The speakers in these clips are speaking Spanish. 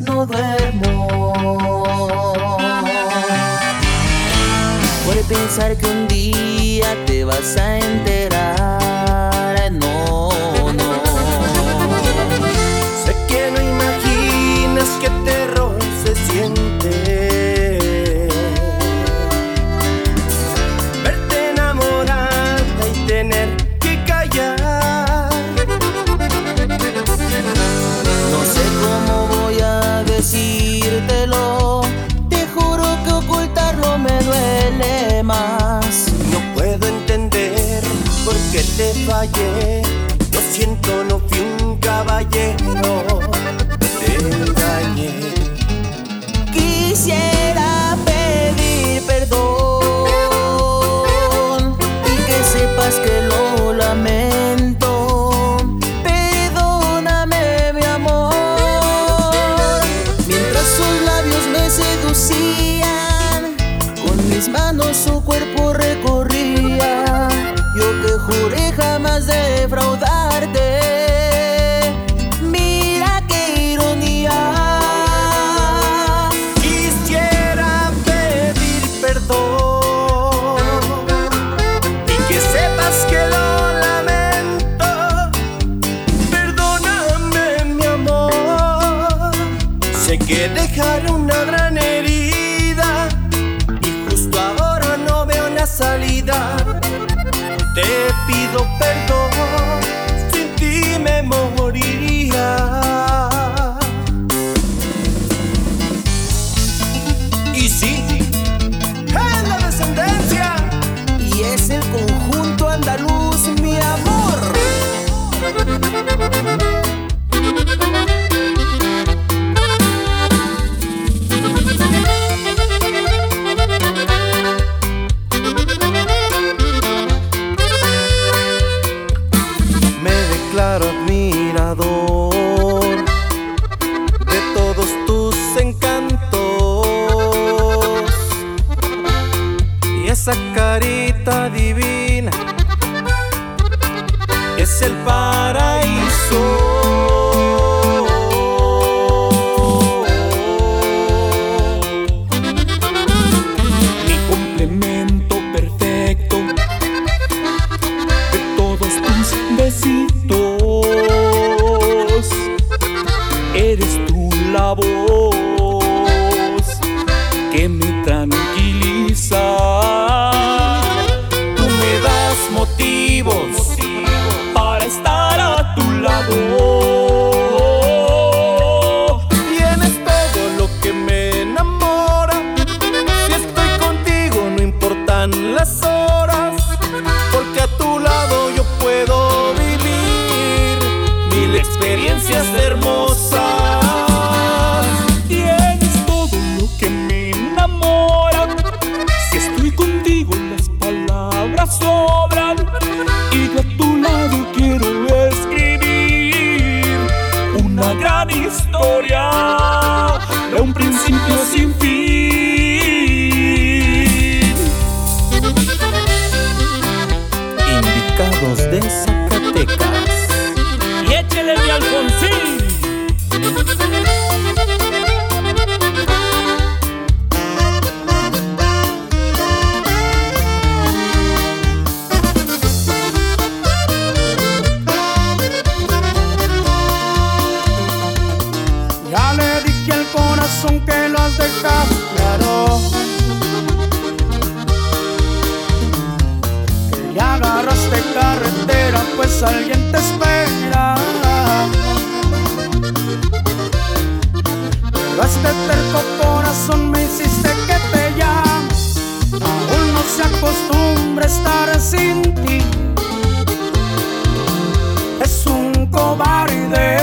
no duermo. Puede pensar que un día te vas a enterar que te fallé. Lo siento, no fui un caballero. Y échele de Alfonsín. alguien te espera. Pero este terco corazón me hiciste que te llame. Aún no se acostumbra estar sin ti. Es un cobarde.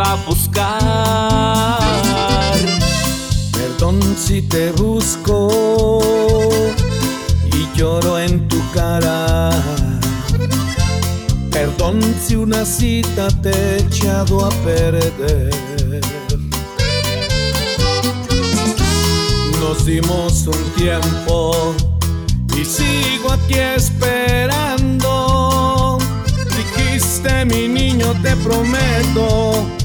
iba a buscar. Perdón si te busco y lloro en tu cara. Perdón si una cita te he echado a perder. Nos dimos un tiempo y sigo aquí esperando. Dijiste mi niño, te prometo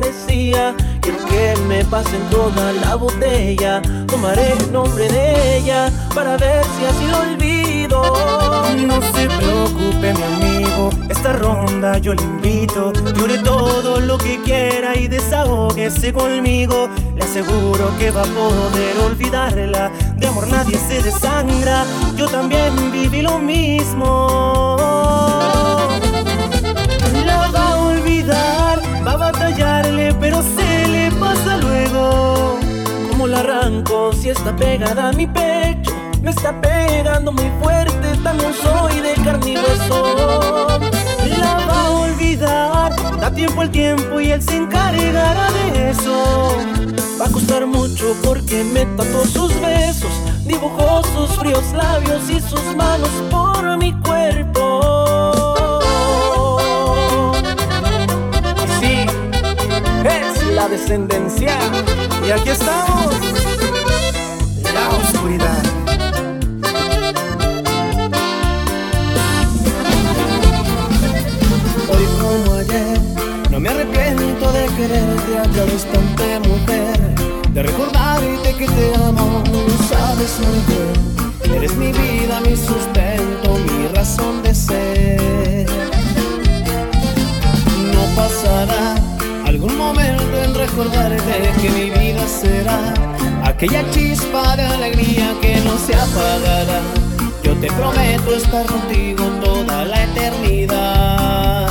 Quiero que me pasen toda la botella. Tomaré el nombre de ella para ver si así lo olvido. No se preocupe, mi amigo. Esta ronda yo le invito. Llore todo lo que quiera y desahógese conmigo. Le aseguro que va a poder olvidarla. De amor nadie se desangra. Yo también viví lo mismo. La va a olvidar batallarle, pero se le pasa luego. ¿Cómo la arranco si está pegada a mi pecho? Me está pegando muy fuerte, también soy de carne y. La va a olvidar, da tiempo al tiempo y él se encargará de eso. Va a costar mucho porque me tatuó sus besos, dibujó sus fríos labios y sus manos por mi cuerpo. Descendencia. Y aquí estamos, la oscuridad. Aquella chispa de alegría que no se apagará. Yo te prometo estar contigo toda la eternidad.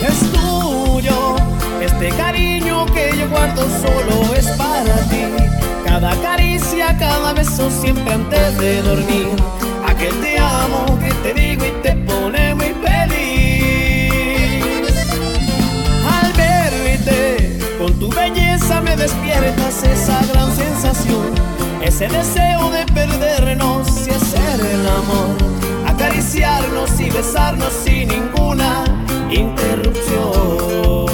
Es tuyo, este cariño que yo guardo solo es para ti. Cada caricia, cada beso siempre antes de dormir. Aquel te ese deseo de perdernos y hacer el amor, acariciarnos y besarnos sin ninguna interrupción.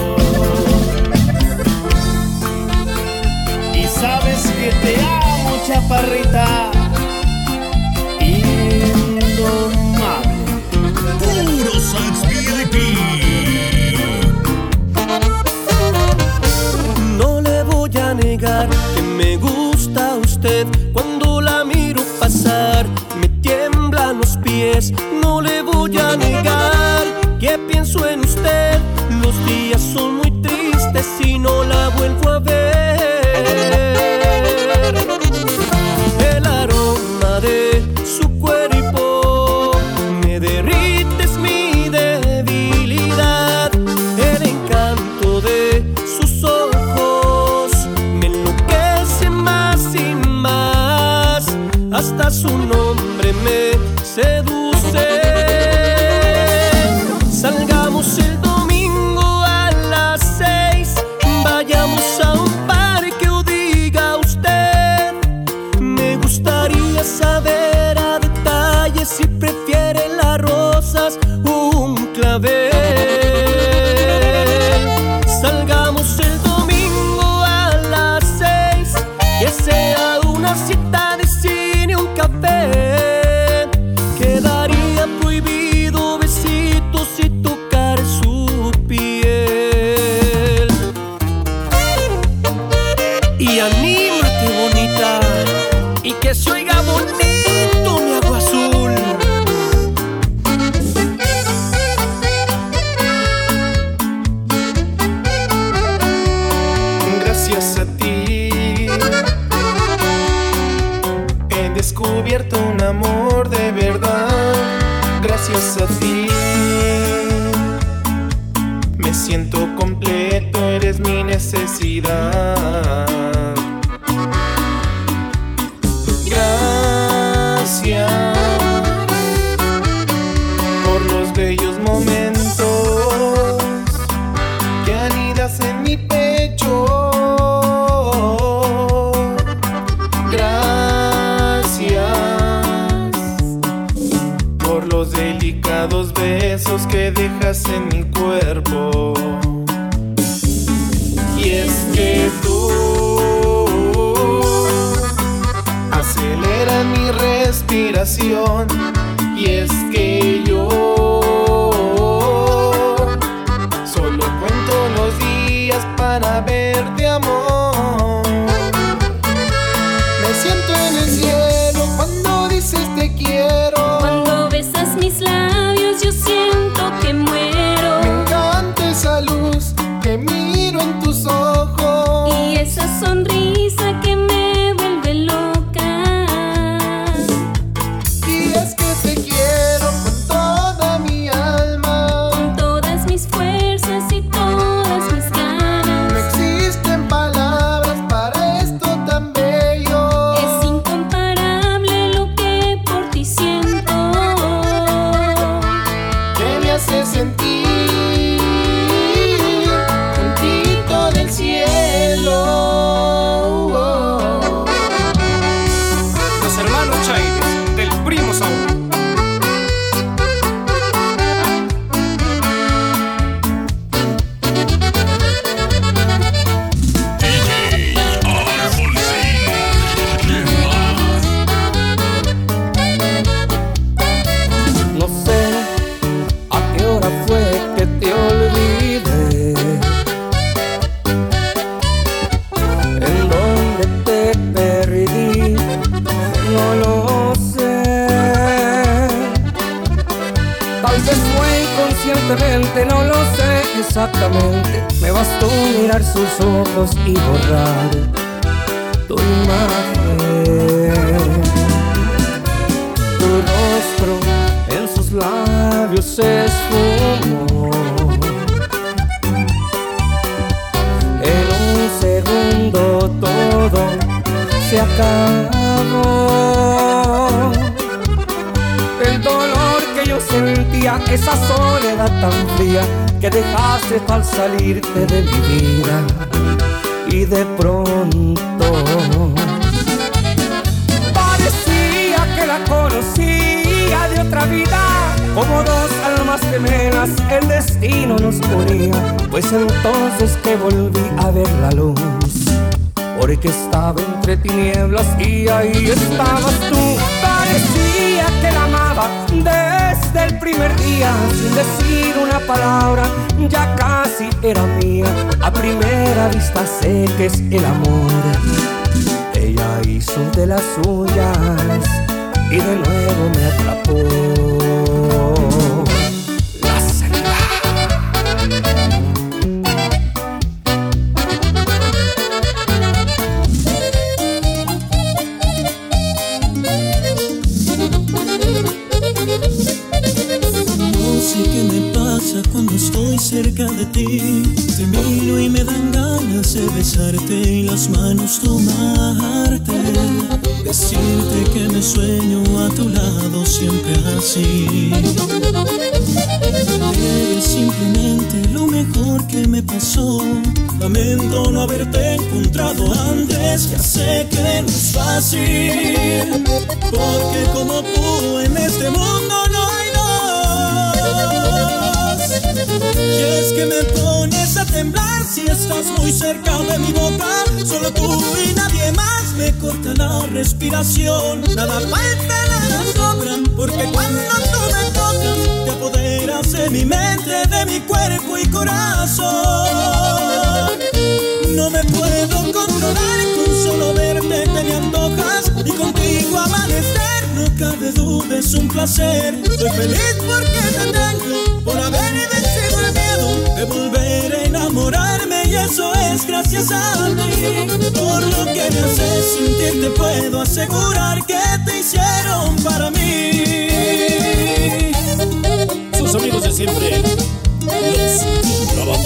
Y sabes que te amo, chaparrita. No le voy a negar dejas en labios se esfumó. En un segundo todo se acabó. El dolor que yo sentía, esa soledad tan fría que dejaste al salirte de mi vida. Y de pronto parecía que la conocía de otra vida. Como dos almas gemelas el destino nos unía. Pues entonces que volví a ver la luz porque estaba entre tinieblas y ahí estabas tú. Parecía que la amaba desde el primer día, sin decir una palabra, ya casi era mía. A primera vista sé que es el amor. Ella hizo de las suyas y de nuevo me atrapó. No haberte encontrado antes. Ya sé que no es fácil. Porque como tú en este mundo no hay dos. Y es que me pones a temblar si estás muy cerca de mi boca. Solo tú y nadie más me corta la respiración. Nada falta, nada sobra. Porque cuando tú me tocas, te apoderas de mi mente, de mi cuerpo y corazón. No me puedo controlar con solo verte te me antojas y contigo amanecer. No cabe duda, es un placer. Soy feliz porque te tengo, por haber vencido el miedo de volver a enamorarme y eso es gracias a ti. Por lo que me haces sentir te puedo asegurar que te hicieron para mí. Sus amigos de siempre, los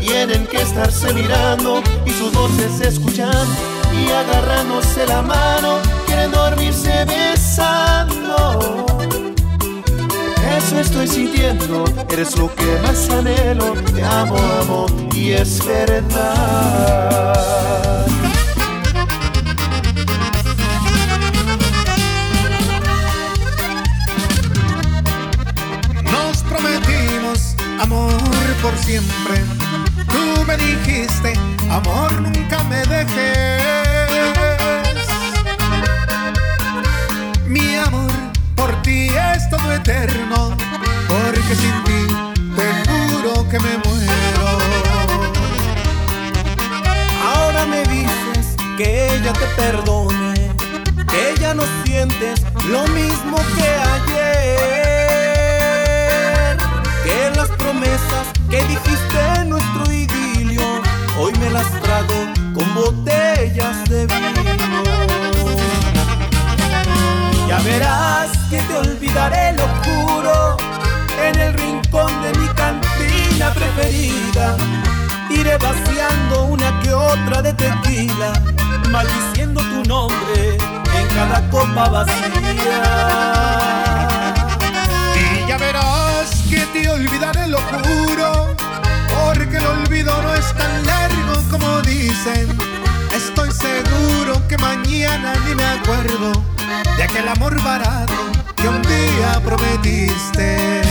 tienen que estarse mirando y sus voces escuchando y agarrándose la mano, quieren dormirse besando. Eso estoy sintiendo, eres lo que más anhelo. Te amo, amo, y es verdad. Nos prometimos amor por siempre. Tú me dijiste, amor, nunca me dejes. Mi amor por ti es todo eterno, porque sin ti te juro que me muero. Ahora me dices que ella te perdone, que ya no sientes lo mismo que ayer, que las promesas que dijiste nuestro idilio, hoy me las trago con botellas de vino. Ya verás que te olvidaré lo juro en el rincón de mi cantina preferida. Iré vaciando una que otra de tequila, maldiciendo tu nombre en cada copa vacía. Que te olvidaré lo juro, porque el olvido no es tan largo como dicen. Estoy seguro que mañana ni me acuerdo de aquel amor barato que un día prometiste.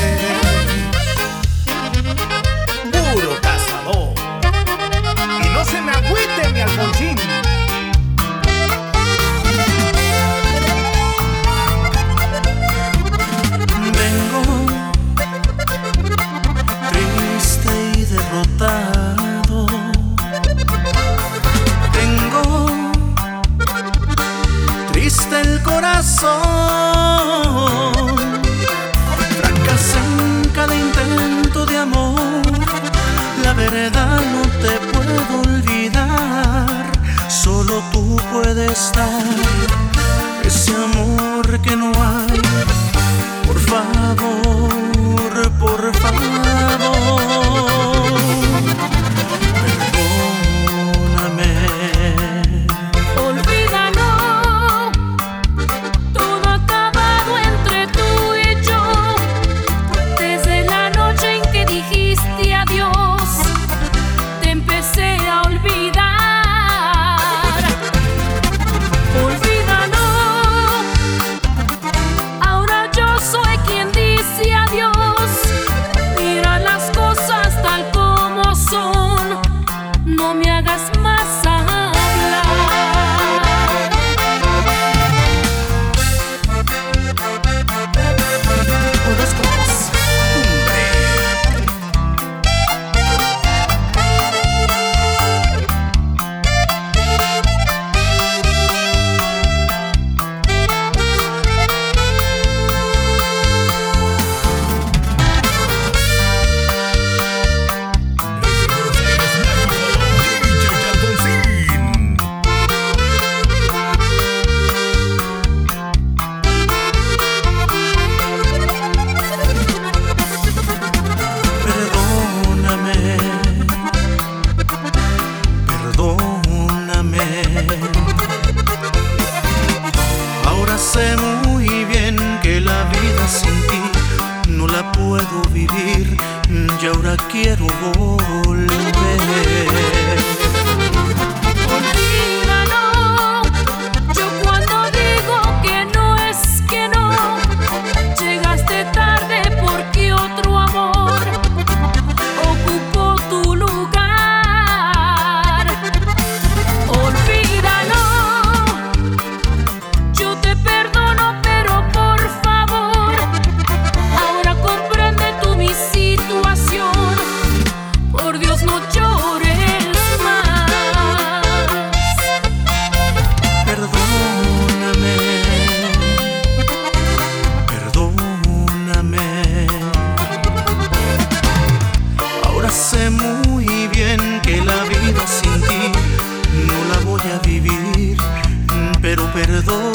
Corazón. Fracasé en cada intento de amor. La verdad no te puedo olvidar. Solo tú puedes dar ese amor que no hay. Y ahora quiero volver. Sin